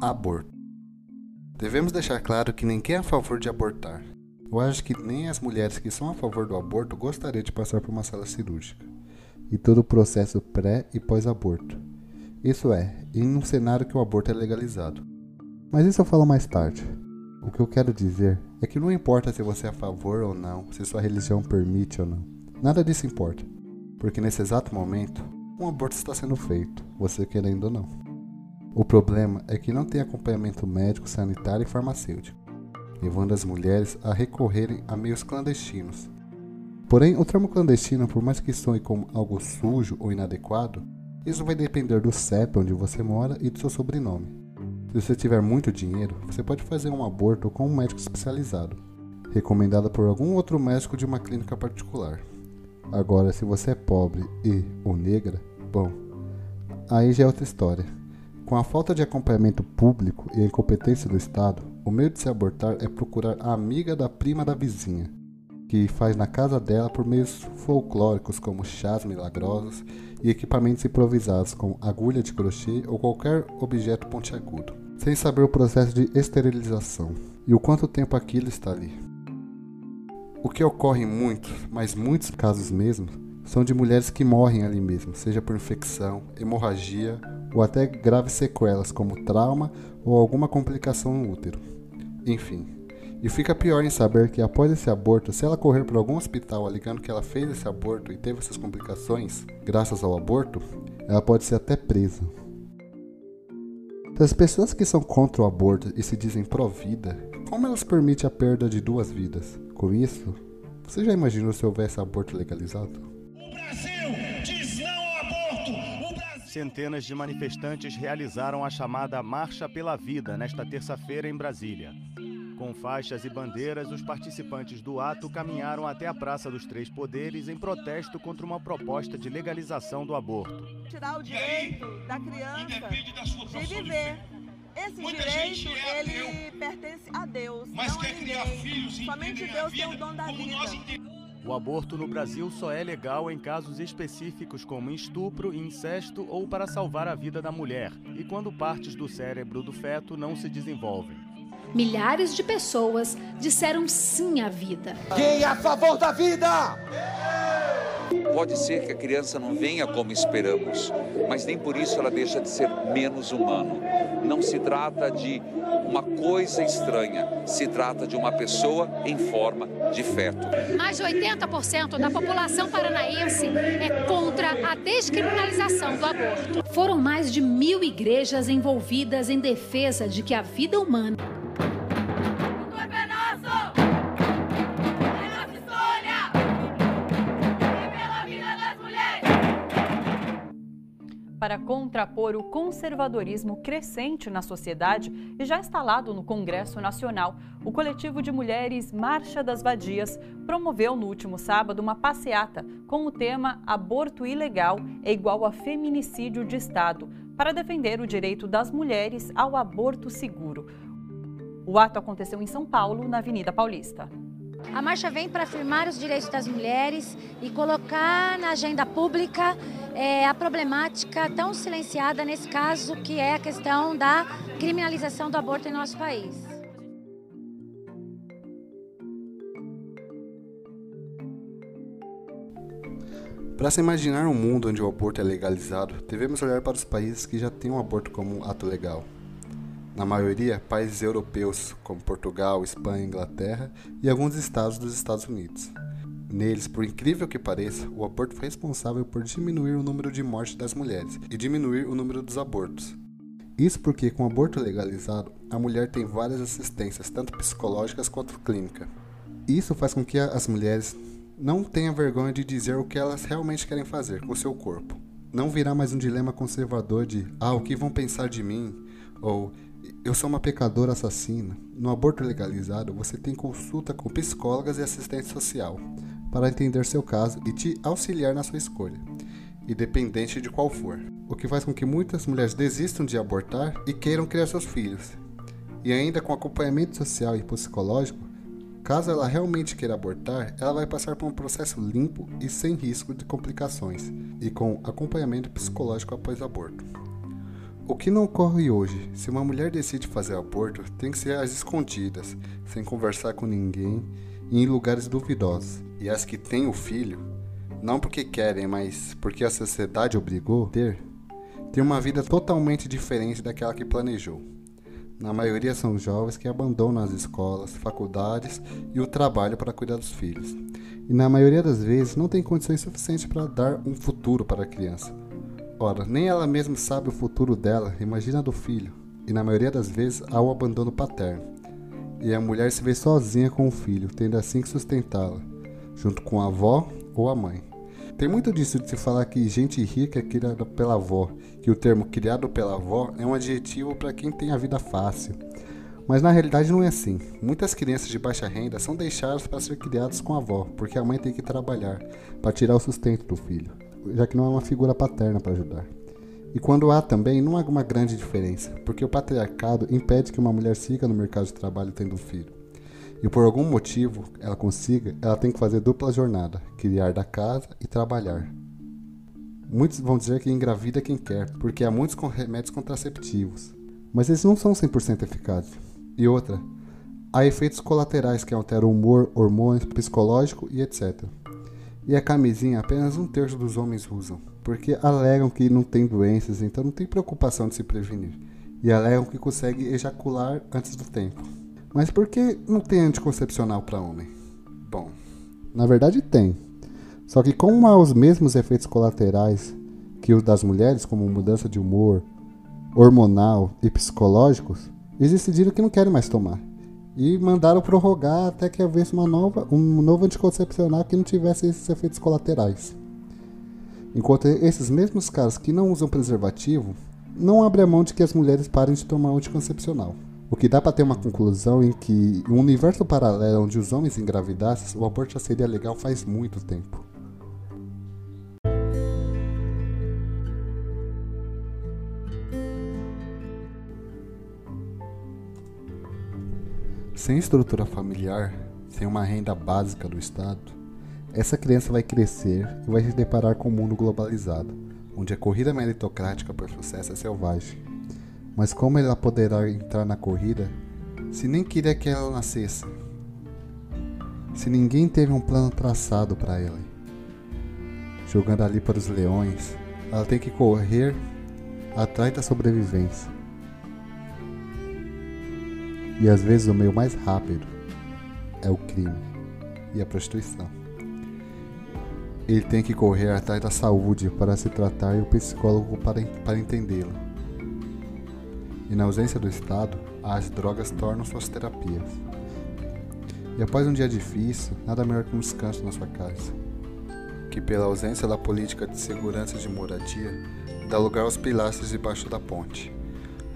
Aborto. Devemos deixar claro que ninguém é a favor de abortar. Eu acho que nem as mulheres que são a favor do aborto gostariam de passar por uma sala cirúrgica. E todo o processo pré e pós-aborto. Isso é, em um cenário que o aborto é legalizado. Mas isso eu falo mais tarde. O que eu quero dizer é que não importa se você é a favor ou não, se sua religião permite ou não. Nada disso importa. Porque nesse exato momento, um aborto está sendo feito, você querendo ou não. O problema é que não tem acompanhamento médico, sanitário e farmacêutico, levando as mulheres a recorrerem a meios clandestinos. Porém, o termo clandestino, por mais que soe como algo sujo ou inadequado, isso vai depender do CEP onde você mora e do seu sobrenome. Se você tiver muito dinheiro, você pode fazer um aborto com um médico especializado, recomendado por algum outro médico de uma clínica particular. Agora, se você é pobre e ou negra, bom, aí já é outra história. Com a falta de acompanhamento público e a incompetência do Estado, o meio de se abortar é procurar a amiga da prima da vizinha, que faz na casa dela por meios folclóricos como chás milagrosos e equipamentos improvisados como agulha de crochê ou qualquer objeto pontiagudo, sem saber o processo de esterilização e o quanto tempo aquilo está ali. O que ocorre em muitos, mas muitos casos mesmo, são de mulheres que morrem ali mesmo, seja por infecção, hemorragia ou até graves sequelas como trauma ou alguma complicação no útero. Enfim, e fica pior em saber que após esse aborto, se ela correr por algum hospital alegando que ela fez esse aborto e teve essas complicações graças ao aborto, ela pode ser até presa. Das pessoas que são contra o aborto e se dizem pró-vida, como elas permitem a perda de duas vidas? Com isso, você já imaginou se houvesse aborto legalizado? O Brasil diz não ao aborto. O Brasil... Centenas de manifestantes realizaram a chamada Marcha pela Vida nesta terça-feira em Brasília. Com faixas e bandeiras, os participantes do ato caminharam até a Praça dos Três Poderes em protesto contra uma proposta de legalização do aborto. Tirar o direito da criança de viver. Esse Muita direito, é ele ateu, pertence a Deus, Mas não a quer criar ninguém. filhos e Somente a Deus tem vida o dom da vida. O aborto no Brasil só é legal em casos específicos como estupro, incesto ou para salvar a vida da mulher, e quando partes do cérebro do feto não se desenvolvem. Milhares de pessoas disseram sim à vida. Quem é a favor da vida? Pode ser que a criança não venha como esperamos, mas nem por isso ela deixa de ser menos humano. Não se trata de uma coisa estranha, se trata de uma pessoa em forma de feto. Mais de 80% da população paranaense é contra a descriminalização do aborto. Foram mais de mil igrejas envolvidas em defesa de que a vida humana para contrapor o conservadorismo crescente na sociedade e já instalado no Congresso Nacional, o coletivo de mulheres Marcha das Vadias promoveu no último sábado uma passeata com o tema Aborto ilegal é igual a feminicídio de Estado, para defender o direito das mulheres ao aborto seguro. O ato aconteceu em São Paulo, na Avenida Paulista. A marcha vem para afirmar os direitos das mulheres e colocar na agenda pública é, a problemática tão silenciada nesse caso, que é a questão da criminalização do aborto em nosso país. Para se imaginar um mundo onde o aborto é legalizado, devemos olhar para os países que já têm o aborto como um ato legal. Na maioria, países europeus, como Portugal, Espanha, Inglaterra e alguns estados dos Estados Unidos. Neles, por incrível que pareça, o aborto foi responsável por diminuir o número de mortes das mulheres e diminuir o número dos abortos. Isso porque, com o aborto legalizado, a mulher tem várias assistências, tanto psicológicas quanto clínica. Isso faz com que as mulheres não tenham vergonha de dizer o que elas realmente querem fazer com seu corpo. Não virá mais um dilema conservador de ah, o que vão pensar de mim? Ou eu sou uma pecadora assassina. No aborto legalizado, você tem consulta com psicólogas e assistente social para entender seu caso e te auxiliar na sua escolha, independente de qual for. O que faz com que muitas mulheres desistam de abortar e queiram criar seus filhos. E ainda com acompanhamento social e psicológico, caso ela realmente queira abortar, ela vai passar por um processo limpo e sem risco de complicações, e com acompanhamento psicológico após o aborto. O que não ocorre hoje, se uma mulher decide fazer aborto, tem que ser às escondidas, sem conversar com ninguém e em lugares duvidosos. E as que têm o filho, não porque querem, mas porque a sociedade obrigou a ter, tem uma vida totalmente diferente daquela que planejou. Na maioria são jovens que abandonam as escolas, faculdades e o trabalho para cuidar dos filhos. E na maioria das vezes não tem condições suficientes para dar um futuro para a criança. Ora, nem ela mesma sabe o futuro dela, imagina do filho. E na maioria das vezes há o abandono paterno. E a mulher se vê sozinha com o filho, tendo assim que sustentá-la, junto com a avó ou a mãe. Tem muito disso de se falar que gente rica é criada pela avó, que o termo criado pela avó é um adjetivo para quem tem a vida fácil. Mas na realidade não é assim. Muitas crianças de baixa renda são deixadas para ser criadas com a avó, porque a mãe tem que trabalhar para tirar o sustento do filho, já que não é uma figura paterna para ajudar. E quando há também, não há uma grande diferença, porque o patriarcado impede que uma mulher siga no mercado de trabalho tendo um filho e por algum motivo ela consiga, ela tem que fazer dupla jornada, criar da casa e trabalhar. Muitos vão dizer que engravida quem quer, porque há muitos remédios contraceptivos, mas eles não são 100% eficazes. E outra, há efeitos colaterais que alteram o humor, hormônios, psicológico e etc. E a camisinha apenas um terço dos homens usam, porque alegam que não tem doenças, então não tem preocupação de se prevenir. E alegam que consegue ejacular antes do tempo. Mas por que não tem anticoncepcional para homem? Bom, na verdade tem. Só que como há os mesmos efeitos colaterais que os das mulheres, como mudança de humor, hormonal e psicológicos, eles decidiram que não querem mais tomar. E mandaram prorrogar até que houvesse uma nova, um novo anticoncepcional que não tivesse esses efeitos colaterais. Enquanto esses mesmos caras que não usam preservativo não abrem a mão de que as mulheres parem de tomar anticoncepcional. O que dá para ter uma conclusão em que um universo paralelo onde os homens engravidassem, o aborto já seria legal faz muito tempo. Sem estrutura familiar, sem uma renda básica do Estado, essa criança vai crescer e vai se deparar com um mundo globalizado, onde a corrida meritocrática por sucesso é selvagem mas como ela poderá entrar na corrida se nem queria que ela nascesse? Se ninguém teve um plano traçado para ela. Jogando ali para os leões, ela tem que correr atrás da sobrevivência. E às vezes o meio mais rápido é o crime e a prostituição. Ele tem que correr atrás da saúde para se tratar e o psicólogo para, para entendê-lo e na ausência do Estado, as drogas tornam suas terapias. E após um dia difícil, nada melhor que um descanso na sua casa, que pela ausência da política de segurança de moradia, dá lugar aos pilastros debaixo da ponte.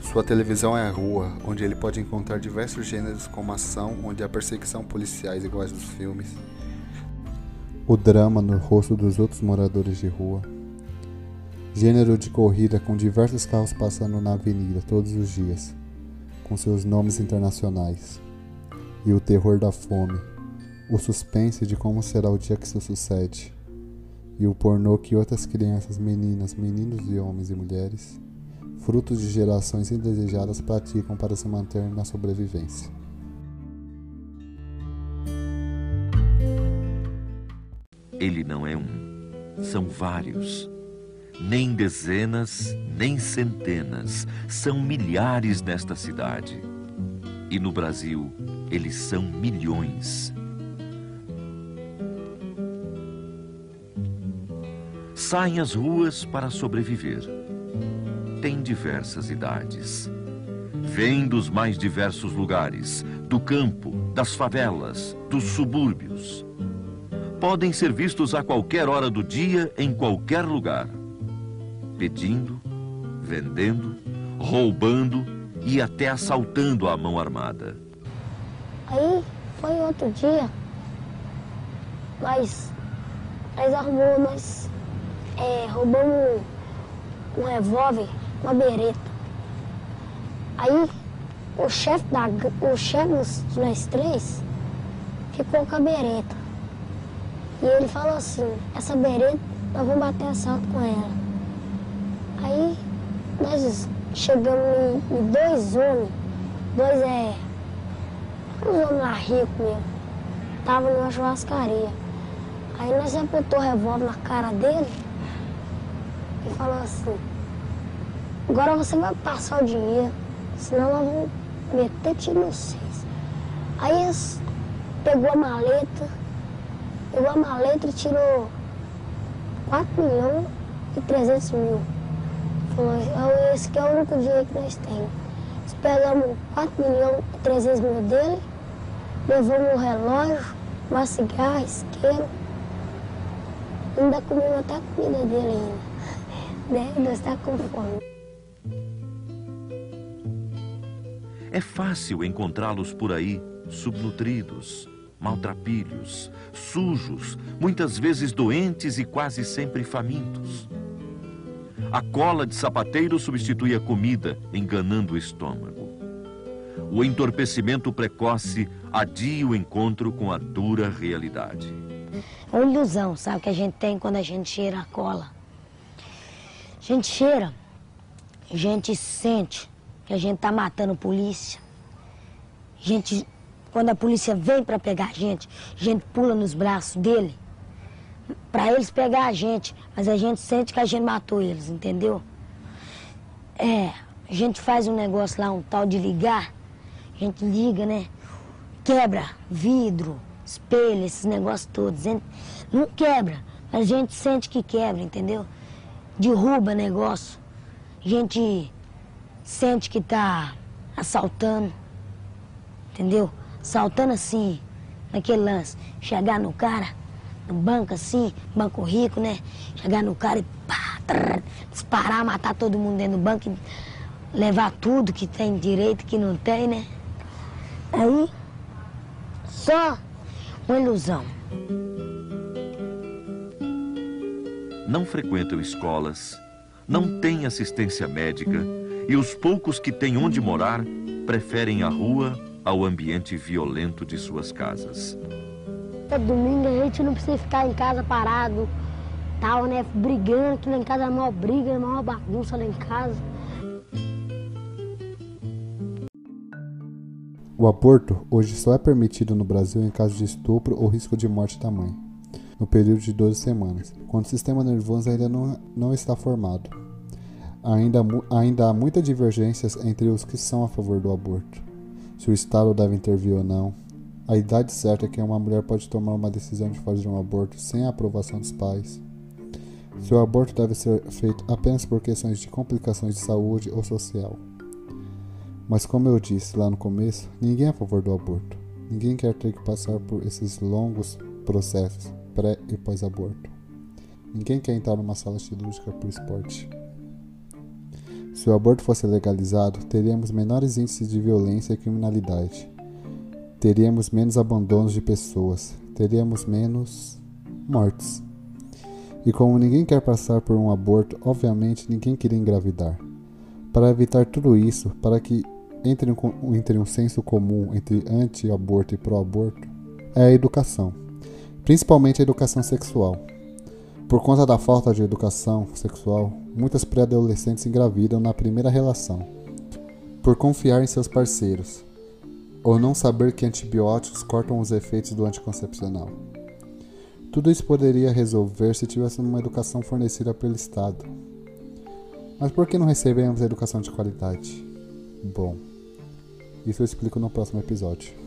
Sua televisão é a rua, onde ele pode encontrar diversos gêneros como ação, onde há perseguição policiais iguais dos filmes, o drama no rosto dos outros moradores de rua, Gênero de corrida com diversos carros passando na avenida todos os dias, com seus nomes internacionais. E o terror da fome, o suspense de como será o dia que isso sucede. E o pornô que outras crianças, meninas, meninos e homens e mulheres, frutos de gerações indesejadas, praticam para se manter na sobrevivência. Ele não é um, são vários nem dezenas, nem centenas, são milhares nesta cidade. E no Brasil, eles são milhões. Saem às ruas para sobreviver. Têm diversas idades. Vêm dos mais diversos lugares, do campo, das favelas, dos subúrbios. Podem ser vistos a qualquer hora do dia, em qualquer lugar pedindo, vendendo, roubando e até assaltando a mão armada. Aí foi outro dia, nós, nós arrumamos, nós é, roubamos um revólver, uma bereta. Aí o chefe da o chefe de nós três ficou com a bereta. E ele falou assim, essa bereta, nós vamos bater assalto com ela. Aí nós chegamos em, em dois homens, dois é. Uns homens lá ricos mesmo. Tava numa churrascaria. Aí nós apontou o revólver na cara dele e falou assim, agora você vai passar o dinheiro, senão nós vamos meter tiro em vocês. Aí pegou a maleta, pegou a maleta e tirou 4 milhões e 300 mil. Falou, esse aqui é o único dinheiro que nós temos. Nós pegamos 4 milhões e 300 mil dele, levamos o relógio, uma cigarra, isqueiro. Ainda comemos até a comida dele ainda. Né? Nós está com fome. É fácil encontrá-los por aí, subnutridos, maltrapilhos, sujos, muitas vezes doentes e quase sempre famintos. A cola de sapateiro substitui a comida, enganando o estômago. O entorpecimento precoce adia o encontro com a dura realidade. É uma ilusão, sabe, que a gente tem quando a gente cheira a cola. A gente cheira, a gente sente que a gente tá matando polícia. A gente, quando a polícia vem para pegar a gente, a gente pula nos braços dele para eles pegar a gente, mas a gente sente que a gente matou eles, entendeu? É, a gente faz um negócio lá, um tal de ligar, a gente liga, né? Quebra vidro, espelho, esses negócios todos. Não quebra, mas a gente sente que quebra, entendeu? Derruba negócio. A gente sente que tá assaltando, entendeu? Assaltando assim, naquele lance, chegar no cara, no banco assim, banco rico, né? Chegar no cara e pá, trrr, disparar, matar todo mundo dentro do banco, levar tudo que tem direito, que não tem, né? Aí, só uma ilusão. Não frequentam escolas, não têm assistência médica e os poucos que têm onde morar preferem a rua ao ambiente violento de suas casas. Todo domingo a gente não precisa ficar em casa parado, tal, né? Brigando, que lá em casa é a maior briga, é a maior bagunça lá em casa. O aborto hoje só é permitido no Brasil em caso de estupro ou risco de morte da mãe, no período de 12 semanas, quando o sistema nervoso ainda não, não está formado. Ainda, ainda há muitas divergências entre os que são a favor do aborto, se o Estado deve intervir ou não. A idade certa é que uma mulher pode tomar uma decisão de fazer um aborto sem a aprovação dos pais. Se o aborto deve ser feito apenas por questões de complicações de saúde ou social. Mas como eu disse lá no começo, ninguém é a favor do aborto. Ninguém quer ter que passar por esses longos processos pré e pós-aborto. Ninguém quer entrar numa sala cirúrgica por esporte. Se o aborto fosse legalizado, teríamos menores índices de violência e criminalidade. Teríamos menos abandonos de pessoas, teríamos menos mortes. E como ninguém quer passar por um aborto, obviamente ninguém queria engravidar. Para evitar tudo isso, para que entre um, entre um senso comum entre anti-aborto e pró-aborto, é a educação, principalmente a educação sexual. Por conta da falta de educação sexual, muitas pré-adolescentes engravidam na primeira relação, por confiar em seus parceiros, ou não saber que antibióticos cortam os efeitos do anticoncepcional. Tudo isso poderia resolver se tivéssemos uma educação fornecida pelo Estado. Mas por que não recebemos educação de qualidade? Bom, isso eu explico no próximo episódio.